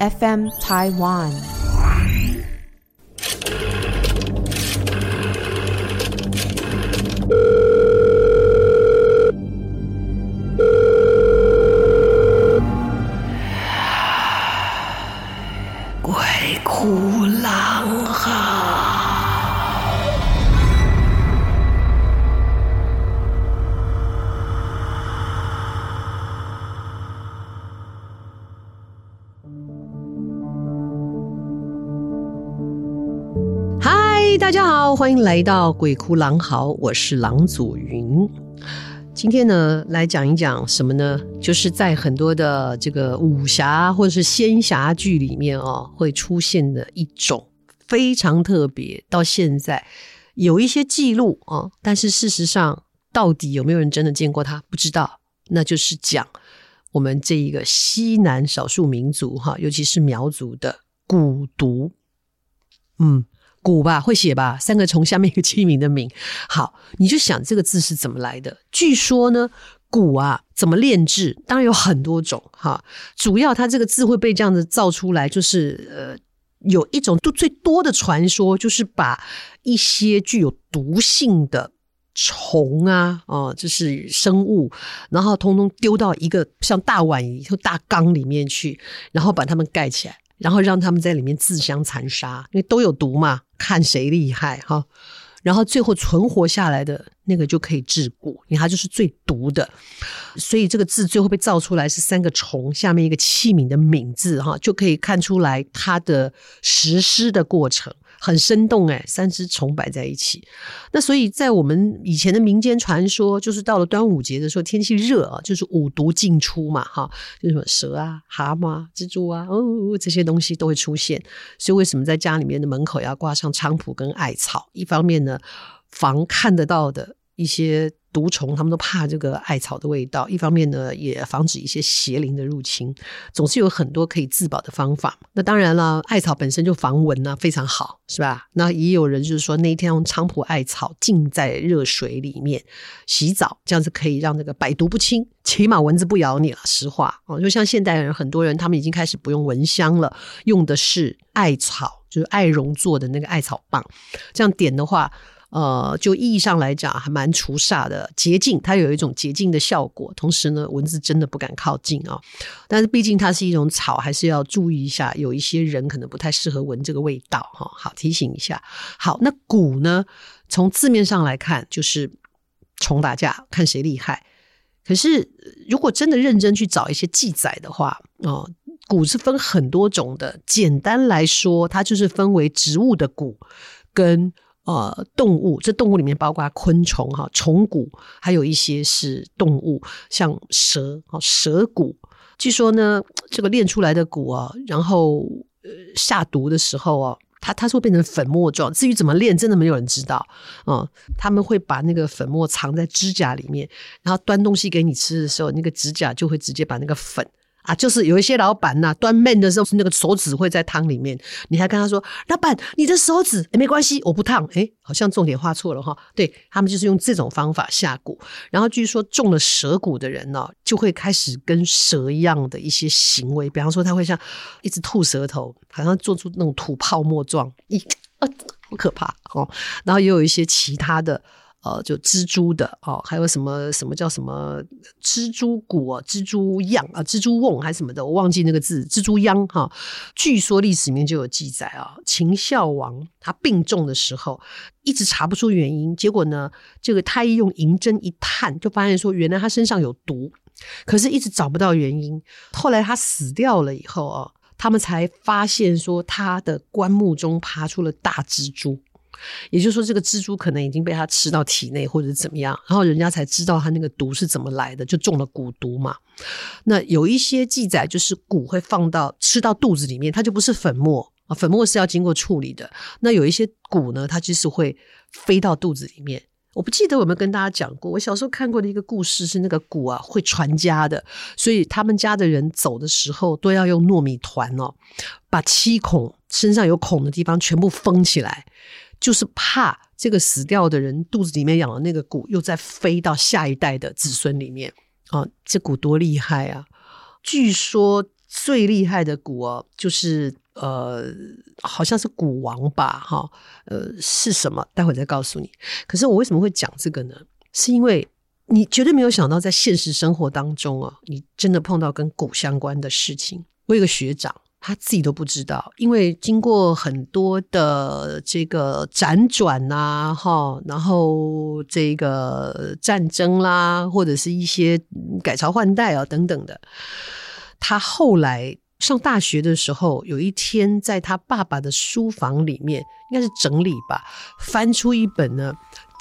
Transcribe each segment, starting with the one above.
FM Taiwan。来到鬼哭狼嚎，我是郎祖筠。今天呢，来讲一讲什么呢？就是在很多的这个武侠或者是仙侠剧里面哦，会出现的一种非常特别，到现在有一些记录啊，但是事实上到底有没有人真的见过它，不知道。那就是讲我们这一个西南少数民族哈，尤其是苗族的蛊毒，嗯。蛊吧，会写吧，三个虫下面一个器皿的皿。好，你就想这个字是怎么来的？据说呢，蛊啊，怎么炼制？当然有很多种哈。主要它这个字会被这样子造出来，就是呃，有一种都最多的传说，就是把一些具有毒性的虫啊，哦、就是生物，然后通通丢到一个像大碗一样大缸里面去，然后把它们盖起来。然后让他们在里面自相残杀，因为都有毒嘛，看谁厉害哈。然后最后存活下来的那个就可以治蛊，因为它就是最毒的。所以这个字最后被造出来是三个虫下面一个器皿的皿字哈，就可以看出来它的实施的过程。很生动哎，三只虫摆在一起。那所以在我们以前的民间传说，就是到了端午节的时候，天气热啊，就是五毒进出嘛，哈，就什么蛇啊、蛤蟆、蜘蛛啊，哦，这些东西都会出现。所以为什么在家里面的门口要挂上菖蒲跟艾草？一方面呢，防看得到的一些。毒虫，他们都怕这个艾草的味道。一方面呢，也防止一些邪灵的入侵。总是有很多可以自保的方法。那当然了，艾草本身就防蚊呢，非常好，是吧？那也有人就是说，那一天用菖蒲艾草浸在热水里面洗澡，这样子可以让这个百毒不侵，起码蚊子不咬你了。实话哦，就像现代人，很多人他们已经开始不用蚊香了，用的是艾草，就是艾绒做的那个艾草棒，这样点的话。呃，就意义上来讲，还蛮除煞的，洁净，它有一种洁净的效果。同时呢，蚊子真的不敢靠近啊、但是毕竟它是一种草，还是要注意一下。有一些人可能不太适合闻这个味道哈、好，提醒一下。好，那蛊呢？从字面上来看，就是虫打架，看谁厉害。可是如果真的认真去找一些记载的话，哦，蛊是分很多种的。简单来说，它就是分为植物的蛊跟。呃，动物，这动物里面包括昆虫哈，虫骨，还有一些是动物，像蛇哦，蛇骨。据说呢，这个炼出来的骨啊，然后呃下毒的时候啊，它它是会变成粉末状。至于怎么炼，真的没有人知道、嗯。他们会把那个粉末藏在指甲里面，然后端东西给你吃的时候，那个指甲就会直接把那个粉。啊，就是有一些老板呐、啊，端面的时候是那个手指会在汤里面，你还跟他说：“老板，你的手指、欸、没关系，我不烫。”哎，好像重点画错了哈。对，他们就是用这种方法下蛊，然后据说中了蛇蛊的人呢、哦，就会开始跟蛇一样的一些行为，比方说他会像一直吐舌头，好像做出那种吐泡沫状，一啊，好可怕哦。然后也有一些其他的。呃，就蜘蛛的哦，还有什么什么叫什么蜘蛛蛊、蜘蛛样啊、蜘蛛瓮还是什么的，我忘记那个字，蜘蛛秧哈。据说历史里面就有记载啊，秦孝王他病重的时候，一直查不出原因，结果呢，这个太医用银针一探，就发现说原来他身上有毒，可是一直找不到原因。后来他死掉了以后啊，他们才发现说他的棺木中爬出了大蜘蛛。也就是说，这个蜘蛛可能已经被它吃到体内，或者怎么样，然后人家才知道它那个毒是怎么来的，就中了蛊毒嘛。那有一些记载，就是蛊会放到吃到肚子里面，它就不是粉末啊，粉末是要经过处理的。那有一些蛊呢，它就是会飞到肚子里面。我不记得有没有跟大家讲过，我小时候看过的一个故事是那个蛊啊会传家的，所以他们家的人走的时候都要用糯米团哦，把七孔身上有孔的地方全部封起来。就是怕这个死掉的人肚子里面养的那个蛊又再飞到下一代的子孙里面啊！这蛊多厉害啊！据说最厉害的蛊哦，就是呃，好像是蛊王吧，哈，呃，是什么？待会再告诉你。可是我为什么会讲这个呢？是因为你绝对没有想到，在现实生活当中啊，你真的碰到跟蛊相关的事情。我有个学长。他自己都不知道，因为经过很多的这个辗转呐，哈，然后这个战争啦，或者是一些改朝换代啊等等的，他后来上大学的时候，有一天在他爸爸的书房里面，应该是整理吧，翻出一本呢。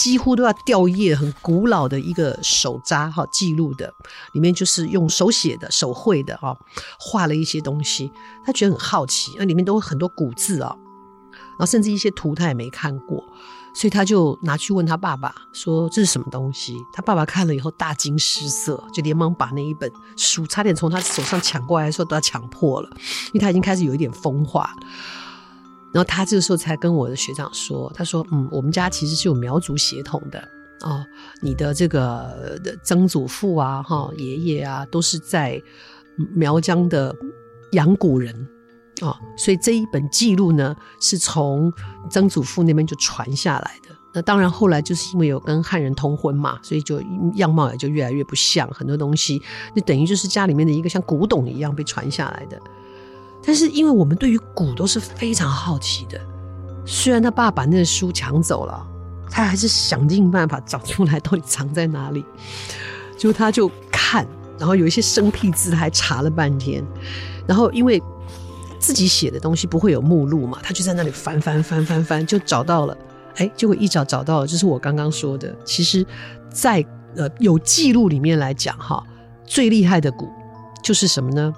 几乎都要掉页，很古老的一个手札哈，记录的里面就是用手写的、手绘的哈，画了一些东西。他觉得很好奇，那里面都有很多古字啊，然后甚至一些图他也没看过，所以他就拿去问他爸爸说：“这是什么东西？”他爸爸看了以后大惊失色，就连忙把那一本书差点从他手上抢过来的时候都要抢破了，因为他已经开始有一点风化。然后他这个时候才跟我的学长说：“他说，嗯，我们家其实是有苗族血统的哦，你的这个曾祖父啊，哈、爷爷啊，都是在苗疆的养蛊人啊、哦，所以这一本记录呢，是从曾祖父那边就传下来的。那当然后来就是因为有跟汉人通婚嘛，所以就样貌也就越来越不像，很多东西那等于就是家里面的一个像古董一样被传下来的。”但是，因为我们对于鼓都是非常好奇的，虽然他爸把那个书抢走了，他还是想尽办法找出来到底藏在哪里。就他就看，然后有一些生僻字他还查了半天，然后因为自己写的东西不会有目录嘛，他就在那里翻翻翻翻翻，就找到了。哎，结果一找找到了，就是我刚刚说的。其实在，呃有记录里面来讲，哈，最厉害的鼓就是什么呢？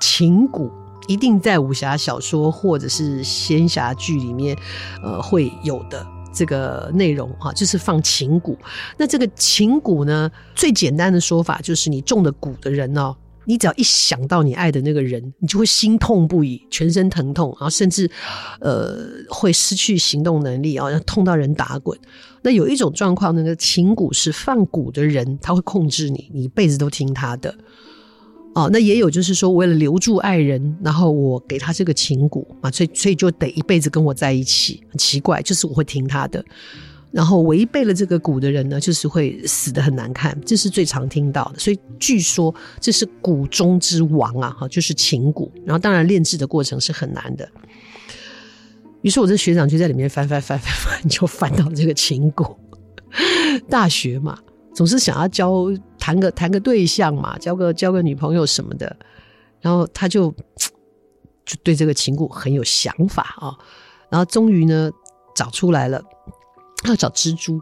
琴鼓。一定在武侠小说或者是仙侠剧里面，呃，会有的这个内容啊，就是放情蛊。那这个情蛊呢，最简单的说法就是，你中的蛊的人哦，你只要一想到你爱的那个人，你就会心痛不已，全身疼痛，然后甚至呃会失去行动能力啊，痛到人打滚。那有一种状况，那个情蛊是放蛊的人，他会控制你，你一辈子都听他的。哦，那也有就是说，为了留住爱人，然后我给他这个情蛊啊，所以所以就得一辈子跟我在一起。很奇怪，就是我会听他的，然后违背了这个蛊的人呢，就是会死得很难看，这是最常听到的。所以据说这是蛊中之王啊，哈，就是情蛊。然后当然炼制的过程是很难的。于是我这学长就在里面翻翻翻翻翻，就翻到这个情蛊。大学嘛。总是想要教谈个谈个对象嘛，交个交个女朋友什么的，然后他就就对这个情故很有想法啊，然后终于呢找出来了，要找蜘蛛，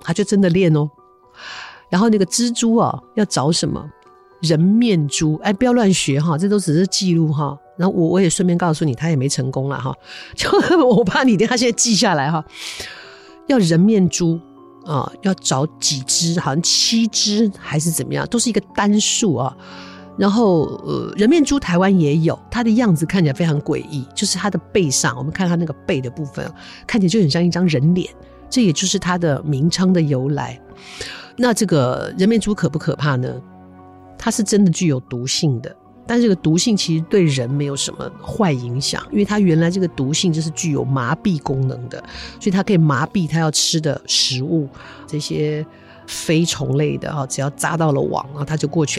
他就真的练哦，然后那个蜘蛛啊要找什么？人面蛛，哎，不要乱学哈，这都只是记录哈，然后我我也顺便告诉你，他也没成功了哈，就我怕你等下现在记下来哈，要人面蛛。啊、要找几只？好像七只还是怎么样？都是一个单数啊。然后，呃，人面蛛台湾也有，它的样子看起来非常诡异，就是它的背上，我们看它那个背的部分，看起来就很像一张人脸。这也就是它的名称的由来。那这个人面蛛可不可怕呢？它是真的具有毒性的。但这个毒性其实对人没有什么坏影响，因为它原来这个毒性就是具有麻痹功能的，所以它可以麻痹它要吃的食物，这些飞虫类的哈，只要扎到了网，然后它就过去，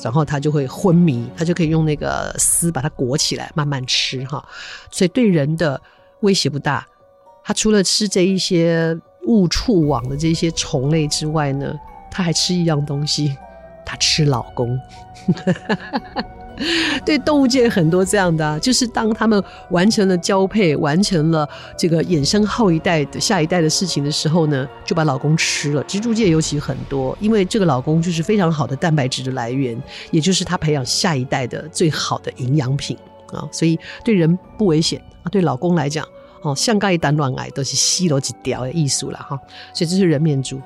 然后它就会昏迷，它就可以用那个丝把它裹起来慢慢吃哈，所以对人的威胁不大。它除了吃这一些误触网的这些虫类之外呢，它还吃一样东西，它吃老公。对动物界很多这样的啊，就是当他们完成了交配，完成了这个衍生后一代的下一代的事情的时候呢，就把老公吃了。蜘蛛界尤其很多，因为这个老公就是非常好的蛋白质的来源，也就是他培养下一代的最好的营养品啊，所以对人不危险啊。对老公来讲，哦，像盖一单乱癌都是吸了几条的艺术了哈，所以这是人面蛛。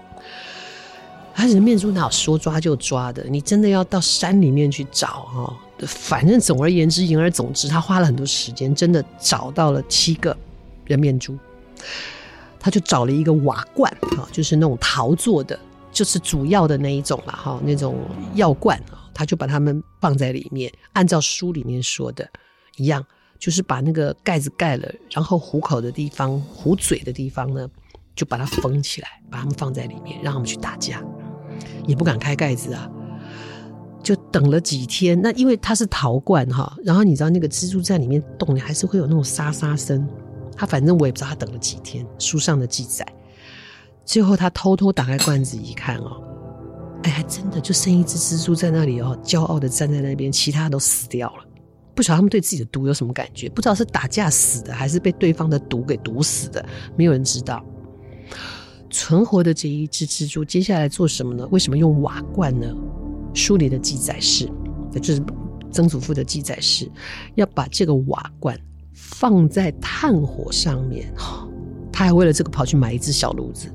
他人面蛛哪有说抓就抓的？你真的要到山里面去找哈。反正总而言之，言而总之，他花了很多时间，真的找到了七个人面蛛。他就找了一个瓦罐啊，就是那种陶做的，就是主要的那一种了哈，那种药罐啊，他就把它们放在里面，按照书里面说的一样，就是把那个盖子盖了，然后虎口的地方、虎嘴的地方呢，就把它封起来，把它们放在里面，让他们去打架，也不敢开盖子啊。就等了几天，那因为它是陶罐哈，然后你知道那个蜘蛛在里面动，你还是会有那种沙沙声。他反正我也不知道他等了几天，书上的记载。最后他偷偷打开罐子一看哦。哎，还真的就剩一只蜘蛛在那里哦，骄傲的站在那边，其他都死掉了。不晓得他们对自己的毒有什么感觉？不知道是打架死的，还是被对方的毒给毒死的，没有人知道。存活的这一只蜘蛛接下来做什么呢？为什么用瓦罐呢？书里的记载是，就是曾祖父的记载是，要把这个瓦罐放在炭火上面。他还为了这个跑去买一只小炉子，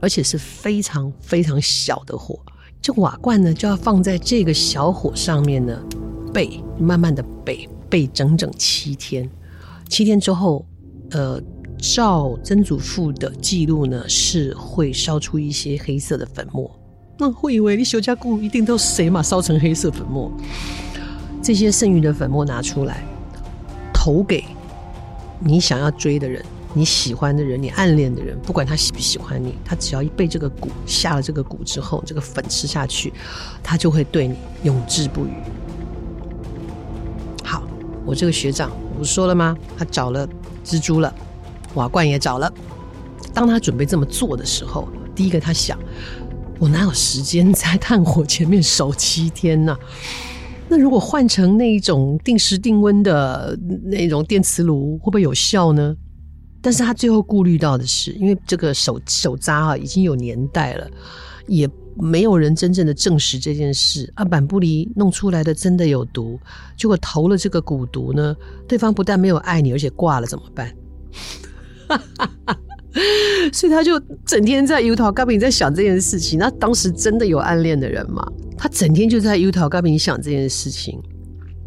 而且是非常非常小的火。这瓦罐呢，就要放在这个小火上面呢，焙，慢慢的焙，焙整整七天。七天之后，呃，照曾祖父的记录呢，是会烧出一些黑色的粉末。那会以为你修家姑一定都是谁嘛？烧成黑色粉末。这些剩余的粉末拿出来，投给你想要追的人。你喜欢的人，你暗恋的人，不管他喜不喜欢你，他只要一被这个蛊下了这个蛊之后，这个粉吃下去，他就会对你永志不渝。好，我这个学长我不说了吗？他找了蜘蛛了，瓦罐也找了。当他准备这么做的时候，第一个他想：我哪有时间在炭火前面守七天呢？那如果换成那一种定时定温的那种电磁炉，会不会有效呢？但是他最后顾虑到的是，因为这个手手扎啊已经有年代了，也没有人真正的证实这件事。啊，板不离弄出来的真的有毒，结果投了这个蛊毒呢，对方不但没有爱你，而且挂了怎么办？所以他就整天在油桃咖啡在想这件事情。那当时真的有暗恋的人吗？他整天就在油桃咖啡想这件事情。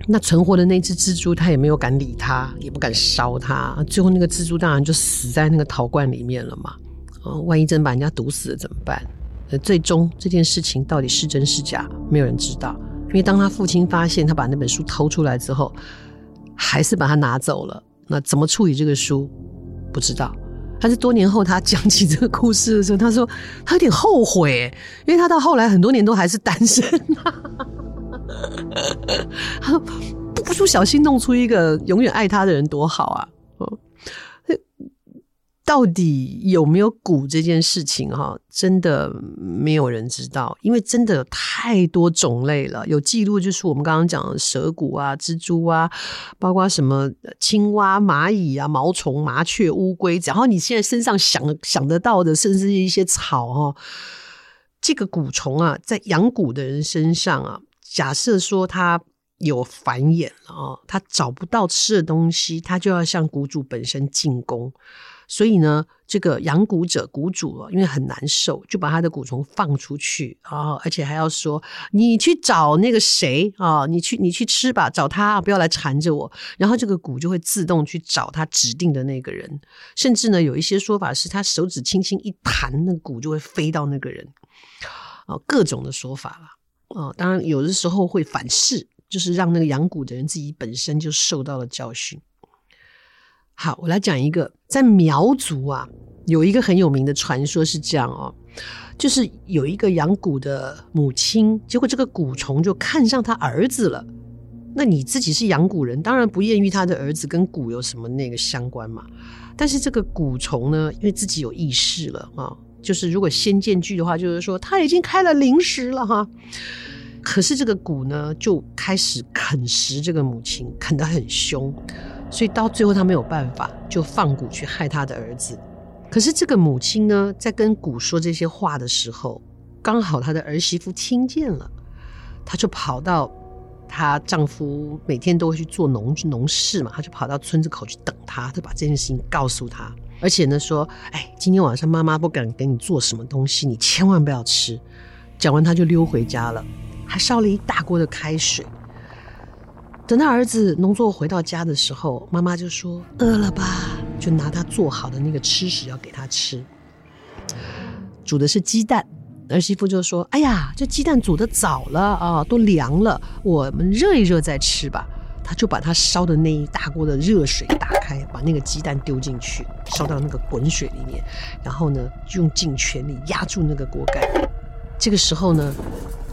那存活的那只蜘蛛，他也没有敢理他，也不敢烧他。最后那个蜘蛛当然就死在那个陶罐里面了嘛。啊，万一真把人家毒死了怎么办？最终这件事情到底是真是假，没有人知道。因为当他父亲发现他把那本书偷出来之后，还是把它拿走了。那怎么处理这个书？不知道。但是多年后他讲起这个故事的时候，他说他有点后悔，因为他到后来很多年都还是单身。他说不不小心弄出一个永远爱他的人多好啊！到底有没有蛊这件事情哈，真的没有人知道，因为真的有太多种类了。有记录就是我们刚刚讲的蛇蛊啊、蜘蛛啊，包括什么青蛙、蚂蚁啊、毛虫、麻雀、乌龟，然后你现在身上想想得到的，甚至是一些草哈，这个蛊虫啊，在养蛊的人身上啊。假设说他有繁衍了啊，他找不到吃的东西，他就要向蛊主本身进攻。所以呢，这个养蛊者蛊主啊，因为很难受，就把他的蛊虫放出去啊，而且还要说你去找那个谁啊，你去你去吃吧，找他不要来缠着我。然后这个蛊就会自动去找他指定的那个人，甚至呢，有一些说法是他手指轻轻一弹，那蛊就会飞到那个人啊，各种的说法了。哦，当然有的时候会反噬，就是让那个养蛊的人自己本身就受到了教训。好，我来讲一个，在苗族啊，有一个很有名的传说是这样哦，就是有一个养蛊的母亲，结果这个蛊虫就看上他儿子了。那你自己是养蛊人，当然不艳遇他的儿子跟蛊有什么那个相关嘛。但是这个蛊虫呢，因为自己有意识了啊。就是如果先见句的话，就是说他已经开了灵石了哈，可是这个蛊呢就开始啃食这个母亲，啃得很凶，所以到最后他没有办法，就放蛊去害他的儿子。可是这个母亲呢，在跟蛊说这些话的时候，刚好她的儿媳妇听见了，她就跑到她丈夫每天都会去做农农事嘛，她就跑到村子口去等他，就把这件事情告诉他。而且呢，说，哎，今天晚上妈妈不敢给你做什么东西，你千万不要吃。讲完，他就溜回家了，还烧了一大锅的开水。等他儿子农作回到家的时候，妈妈就说：“饿了吧？”就拿他做好的那个吃食要给他吃。煮的是鸡蛋，儿媳妇就说：“哎呀，这鸡蛋煮得早了啊，都凉了，我们热一热再吃吧。”他就把他烧的那一大锅的热水打开，把那个鸡蛋丢进去，烧到那个滚水里面，然后呢，用尽全力压住那个锅盖。这个时候呢，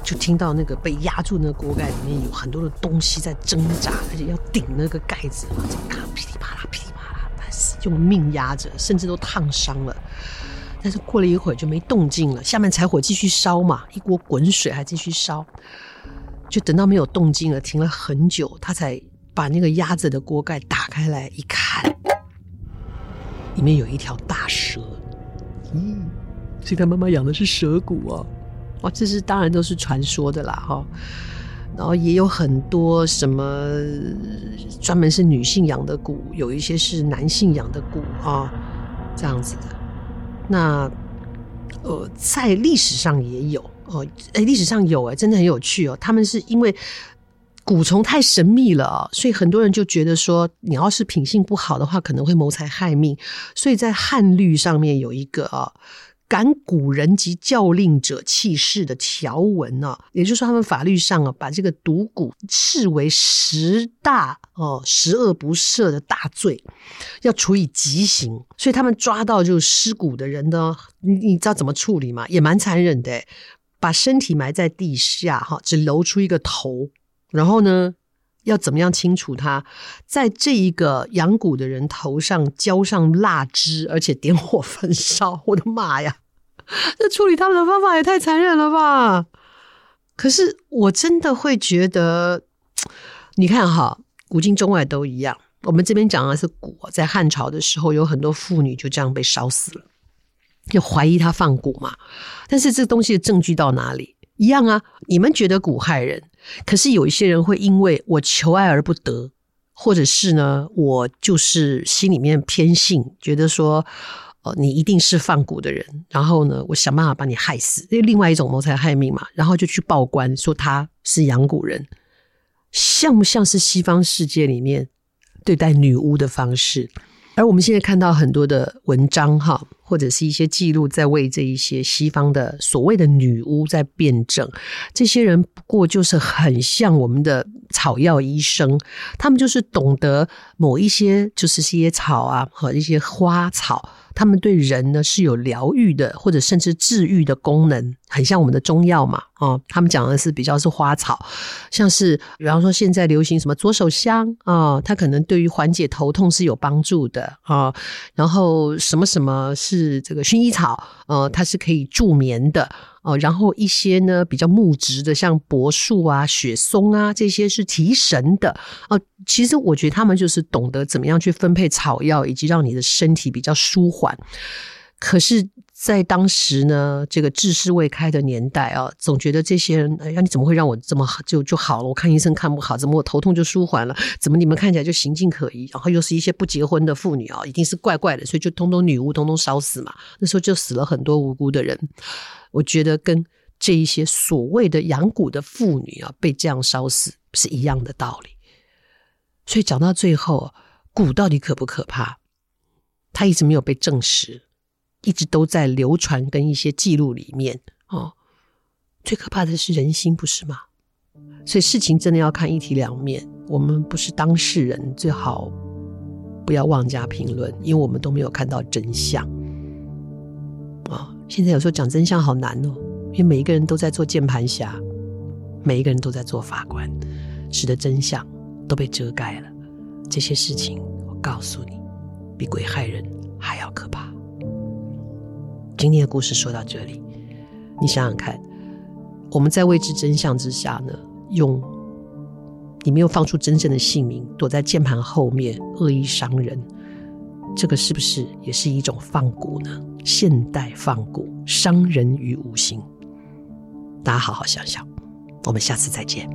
就听到那个被压住那个锅盖里面有很多的东西在挣扎，而且要顶那个盖子，啊，这个噼里啪啦、噼里啪啦，用命压着，甚至都烫伤了。但是过了一会儿就没动静了，下面柴火继续烧嘛，一锅滚水还继续烧。就等到没有动静了，停了很久，他才把那个压着的锅盖打开来一看，里面有一条大蛇。嗯，所以他妈妈养的是蛇骨啊哦。哇，这是当然都是传说的啦哈。然后也有很多什么专门是女性养的蛊，有一些是男性养的蛊啊，这样子的。那呃，在历史上也有。哦，哎，历史上有哎，真的很有趣哦。他们是因为蛊虫太神秘了，所以很多人就觉得说，你要是品性不好的话，可能会谋财害命。所以在汉律上面有一个啊。赶古人及教令者弃市的条文呢，也就是说，他们法律上啊，把这个毒蛊视为十大哦十恶不赦的大罪，要处以极刑。所以他们抓到就尸骨的人呢，你你知道怎么处理吗？也蛮残忍的，把身体埋在地下哈，只露出一个头，然后呢，要怎么样清除它？在这一个养蛊的人头上浇上蜡汁，而且点火焚烧。我的妈呀！这处理他们的方法也太残忍了吧！可是我真的会觉得，你看哈，古今中外都一样。我们这边讲的是蛊，在汉朝的时候，有很多妇女就这样被烧死了，就怀疑他放蛊嘛。但是这东西的证据到哪里？一样啊，你们觉得蛊害人，可是有一些人会因为我求爱而不得，或者是呢，我就是心里面偏信，觉得说。哦，你一定是放蛊的人，然后呢，我想办法把你害死，这另外一种谋财害命嘛，然后就去报官说他是养蛊人，像不像是西方世界里面对待女巫的方式？而我们现在看到很多的文章哈，或者是一些记录，在为这一些西方的所谓的女巫在辩证。这些人不过就是很像我们的草药医生，他们就是懂得某一些就是些草啊和一些花草。他们对人呢是有疗愈的，或者甚至治愈的功能，很像我们的中药嘛。啊，他们讲的是比较是花草，像是比方说现在流行什么左手香啊，它可能对于缓解头痛是有帮助的啊。然后什么什么是这个薰衣草，呃，它是可以助眠的。哦，然后一些呢比较木质的，像柏树啊、雪松啊，这些是提神的。哦，其实我觉得他们就是懂得怎么样去分配草药，以及让你的身体比较舒缓。可是，在当时呢，这个智识未开的年代啊，总觉得这些人，哎呀，你怎么会让我这么好就就好了？我看医生看不好，怎么我头痛就舒缓了？怎么你们看起来就行径可疑？然后又是一些不结婚的妇女啊，一定是怪怪的，所以就通通女巫，通通烧死嘛。那时候就死了很多无辜的人。我觉得跟这一些所谓的养蛊的妇女啊，被这样烧死是一样的道理。所以讲到最后，蛊到底可不可怕？它一直没有被证实。一直都在流传跟一些记录里面哦，最可怕的是人心，不是吗？所以事情真的要看一体两面。我们不是当事人，最好不要妄加评论，因为我们都没有看到真相啊、哦。现在有时候讲真相好难哦，因为每一个人都在做键盘侠，每一个人都在做法官，使得真相都被遮盖了。这些事情，我告诉你，比鬼害人还要可怕。今天的故事说到这里，你想想看，我们在未知真相之下呢，用你没有放出真正的姓名，躲在键盘后面恶意伤人，这个是不是也是一种放蛊呢？现代放蛊，伤人于无形。大家好好想想，我们下次再见。